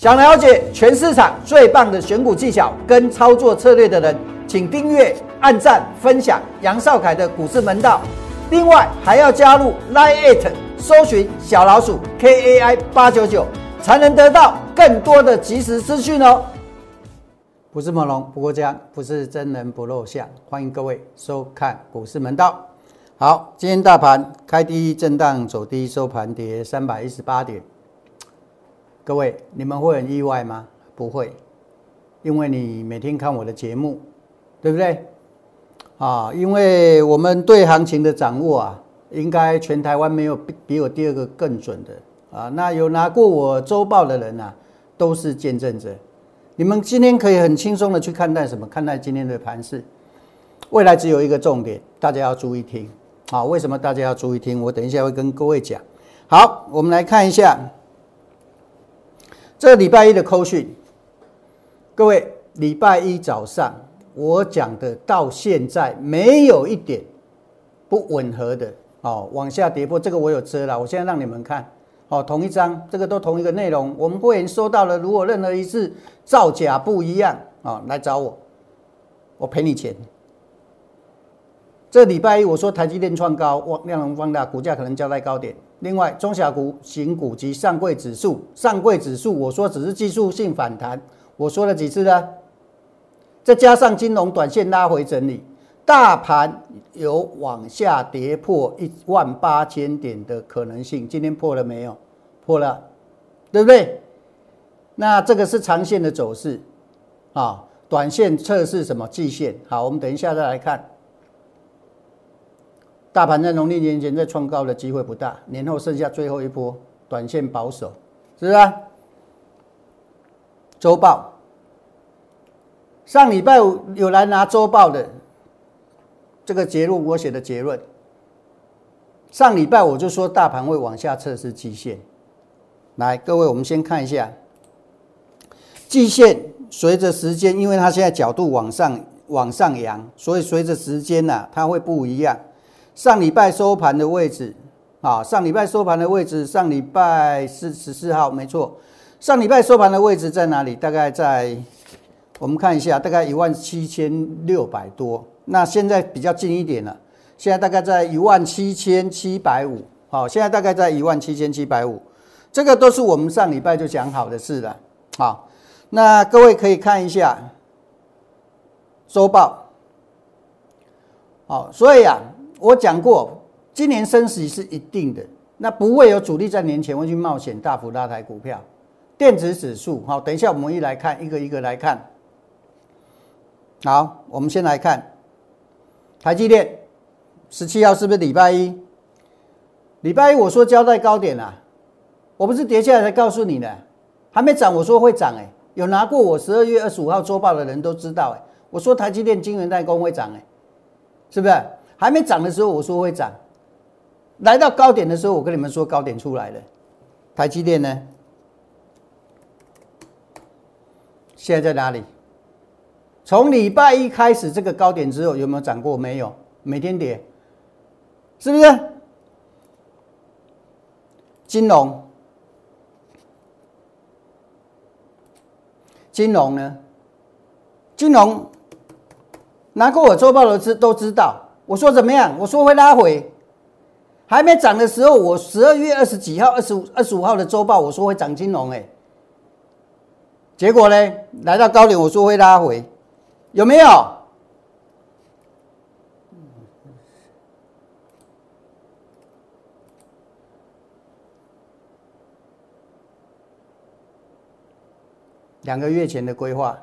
想了解全市场最棒的选股技巧跟操作策略的人，请订阅、按赞、分享杨少凯的股市门道。另外还要加入 Line It，搜寻小老鼠 KAI 八九九，才能得到更多的即时资讯哦。不是猛龙不过这样，不是真人不露相。欢迎各位收看股市门道。好，今天大盘开低震荡走低，收盘跌三百一十八点。各位，你们会很意外吗？不会，因为你每天看我的节目，对不对？啊，因为我们对行情的掌握啊，应该全台湾没有比比我第二个更准的啊。那有拿过我周报的人呐，都是见证者。你们今天可以很轻松的去看待什么？看待今天的盘势。未来只有一个重点，大家要注意听。好，为什么大家要注意听？我等一下会跟各位讲。好，我们来看一下。这礼拜一的扣讯，各位，礼拜一早上我讲的到现在没有一点不吻合的哦，往下跌破，这个我有遮了，我现在让你们看哦，同一张，这个都同一个内容，我们会员收到了，如果任何一次造假不一样啊，来找我，我赔你钱。这礼拜一我说台积电创高，量能放大，股价可能交代高点。另外，中小股型股及上柜指数，上柜指数我说只是技术性反弹，我说了几次呢？再加上金融短线拉回整理，大盘有往下跌破一万八千点的可能性。今天破了没有？破了，对不对？那这个是长线的走势啊，短线测试什么季线？好，我们等一下再来看。大盘在农历年前再创高的机会不大，年后剩下最后一波，短线保守，是不是？周报，上礼拜五有来拿周报的，这个结论我写的结论。上礼拜我就说大盘会往下测试季线，来，各位我们先看一下，季线随着时间，因为它现在角度往上往上扬，所以随着时间呢，它会不一样。上礼拜收盘的位置啊，上礼拜收盘的位置，上礼拜是十四号，没错。上礼拜收盘的位置在哪里？大概在我们看一下，大概一万七千六百多。那现在比较近一点了，现在大概在一万七千七百五。好，现在大概在一万七千七百五。这个都是我们上礼拜就讲好的事了。好，那各位可以看一下周报。好，所以啊。我讲过，今年升息是一定的，那不会有主力在年前会去冒险大幅拉抬股票。电子指数，好，等一下我们一来看，一个一个来看。好，我们先来看台积电，十七号是不是礼拜一？礼拜一我说交代高点啊，我不是跌下来才告诉你的，还没涨，我说会涨哎，有拿过我十二月二十五号周报的人都知道哎，我说台积电晶圆代工会涨哎，是不是？还没涨的时候，我说会涨；来到高点的时候，我跟你们说高点出来了。台积电呢？现在在哪里？从礼拜一开始，这个高点之后有没有涨过？没有，每天跌，是不是？金融，金融呢？金融拿过我周报的知都知道。我说怎么样？我说会拉回，还没涨的时候，我十二月二十几号、二十五、二十五号的周报，我说会涨金融，哎，结果呢，来到高点，我说会拉回，有没有？两个月前的规划，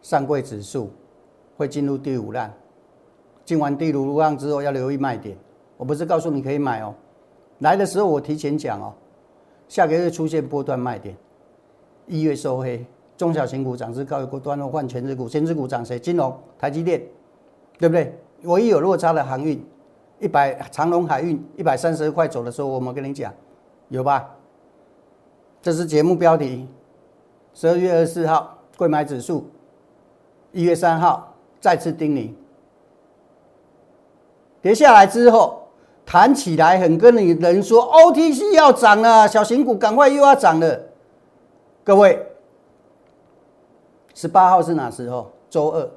上柜指数会进入第五浪。进完地炉路浪之后，要留意卖点。我不是告诉你可以买哦，来的时候我提前讲哦，下个月出现波段卖点，一月收黑，中小型股涨势告一过段落，换全值股，全值股涨谁？金融、台积电，对不对？唯一有落差的航运，一百长隆海运一百三十块走的时候，我们跟你讲，有吧？这是节目标题，十二月二十四号贵买指数，一月三号再次叮咛。跌下来之后，弹起来很跟你人说，OTC 要涨了，小型股赶快又要涨了。各位，十八号是哪时候？周二。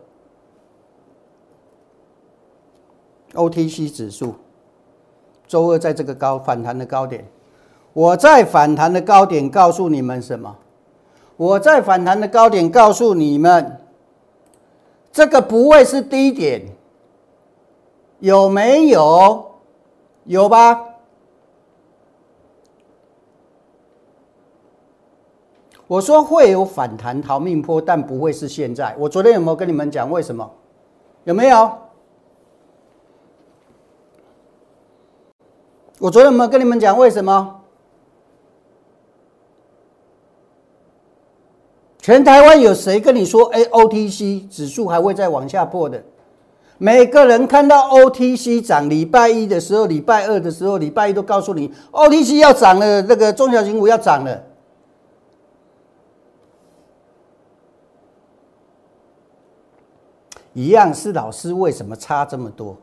OTC 指数，周二在这个高反弹的高点，我在反弹的高点告诉你们什么？我在反弹的高点告诉你们，这个不会是低点，有没有？有吧？我说会有反弹逃命坡，但不会是现在。我昨天有没有跟你们讲为什么？有没有？我昨天有没有跟你们讲为什么？全台湾有谁跟你说，哎，OTC 指数还会再往下破的？每个人看到 OTC 涨，礼拜一的时候、礼拜二的时候、礼拜一都告诉你，OTC 要涨了，那个中小型股要涨了。一样是老师，为什么差这么多？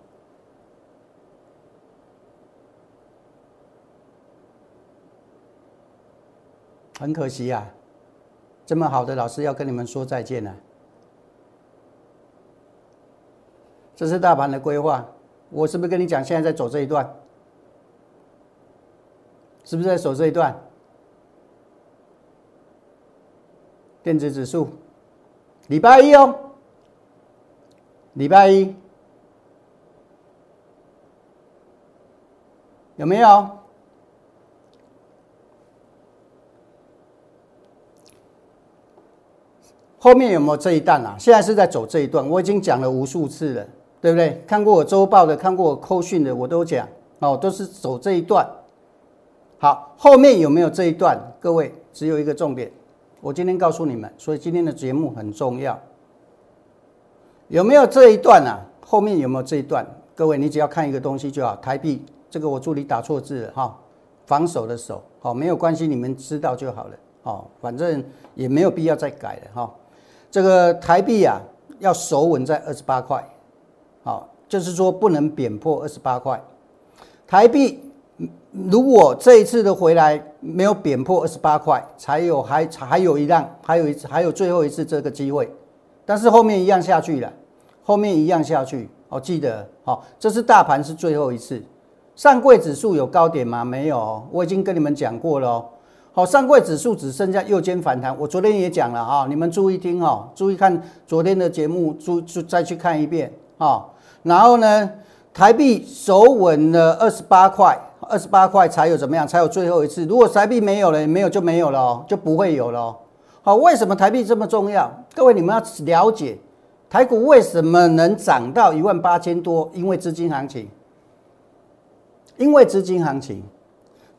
很可惜啊，这么好的老师要跟你们说再见了。这是大盘的规划，我是不是跟你讲，现在在走这一段？是不是在走这一段？电子指数，礼拜一哦。礼拜一有没有？后面有没有这一段啊？现在是在走这一段，我已经讲了无数次了，对不对？看过我周报的，看过我扣讯的，我都讲哦，都是走这一段。好，后面有没有这一段？各位只有一个重点，我今天告诉你们，所以今天的节目很重要。有没有这一段啊？后面有没有这一段？各位，你只要看一个东西就好。台币，这个我助理打错字了哈，防守的守，好，没有关系，你们知道就好了。哦，反正也没有必要再改了哈。这个台币啊，要守稳在二十八块，就是说不能贬破二十八块。台币如果这一次的回来没有贬破二十八块，才有还还有一浪，还有一次还有最后一次这个机会，但是后面一样下去了。后面一样下去，哦，记得，好，这是大盘是最后一次。上柜指数有高点吗？没有，我已经跟你们讲过了哦。好，上柜指数只剩下右肩反弹。我昨天也讲了哈，你们注意听哈，注意看昨天的节目，注注再去看一遍哈。然后呢，台币守稳了二十八块，二十八块才有怎么样？才有最后一次。如果台币没有了，没有就没有了，就不会有了。好，为什么台币这么重要？各位你们要了解。台股为什么能涨到一万八千多？因为资金行情，因为资金行情。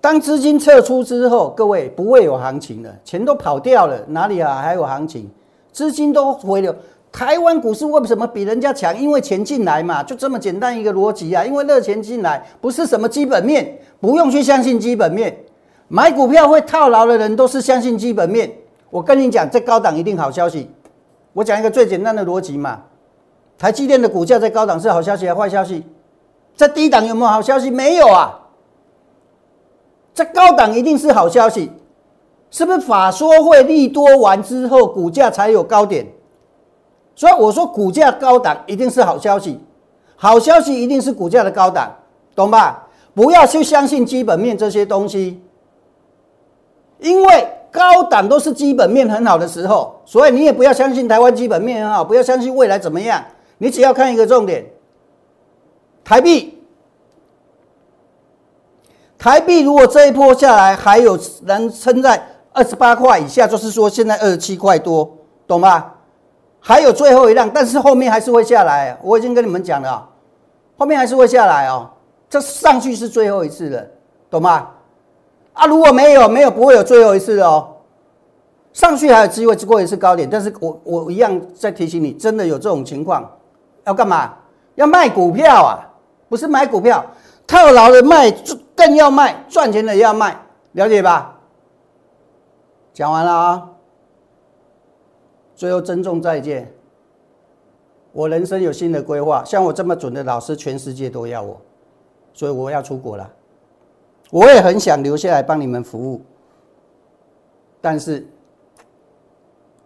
当资金撤出之后，各位不会有行情了，钱都跑掉了，哪里啊还有行情？资金都回流。台湾股市为什么比人家强？因为钱进来嘛，就这么简单一个逻辑啊。因为热钱进来，不是什么基本面，不用去相信基本面。买股票会套牢的人都是相信基本面。我跟你讲，这高档一定好消息。我讲一个最简单的逻辑嘛，台积电的股价在高档是好消息还是坏消息？在低档有没有好消息？没有啊，在高档一定是好消息，是不是法说会利多完之后股价才有高点？所以我说股价高档一定是好消息，好消息一定是股价的高档，懂吧？不要去相信基本面这些东西，因为。高档都是基本面很好的时候，所以你也不要相信台湾基本面很好，不要相信未来怎么样。你只要看一个重点，台币，台币如果这一波下来还有能撑在二十八块以下，就是说现在二十七块多，懂吗？还有最后一辆，但是后面还是会下来。我已经跟你们讲了，后面还是会下来哦。这上去是最后一次了，懂吗？啊，如果没有，没有不会有最后一次哦。上去还有机会过一次高点，但是我我一样在提醒你，真的有这种情况，要干嘛？要卖股票啊，不是买股票，套牢的卖，更要卖，赚钱的也要卖，了解吧？讲完了啊，最后珍重再见。我人生有新的规划，像我这么准的老师，全世界都要我，所以我要出国了。我也很想留下来帮你们服务，但是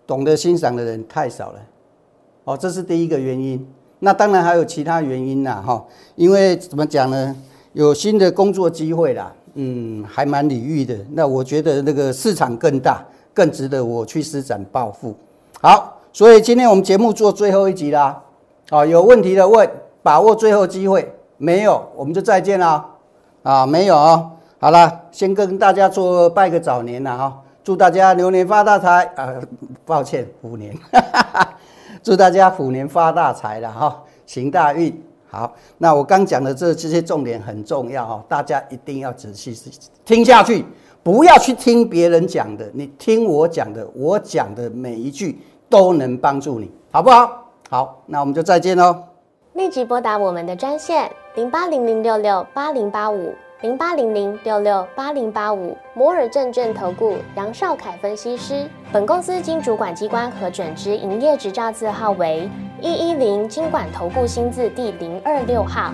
懂得欣赏的人太少了，哦，这是第一个原因。那当然还有其他原因啦，哈，因为怎么讲呢？有新的工作机会啦，嗯，还蛮礼遇的。那我觉得那个市场更大，更值得我去施展抱负。好，所以今天我们节目做最后一集啦，好，有问题的问，把握最后机会，没有我们就再见啦。啊，没有哦，好了，先跟大家做拜个早年了哈，祝大家牛年发大财啊！抱歉，虎年。祝大家虎年发大财了哈，行大运。好，那我刚讲的这这些重点很重要哈，大家一定要仔细听下去，不要去听别人讲的，你听我讲的，我讲的每一句都能帮助你，好不好？好，那我们就再见喽。立即拨打我们的专线零八零零六六八零八五零八零零六六八零八五摩尔证券投顾杨少凯分析师。本公司经主管机关核准之营业执照字号为一一零金管投顾新字第零二六号。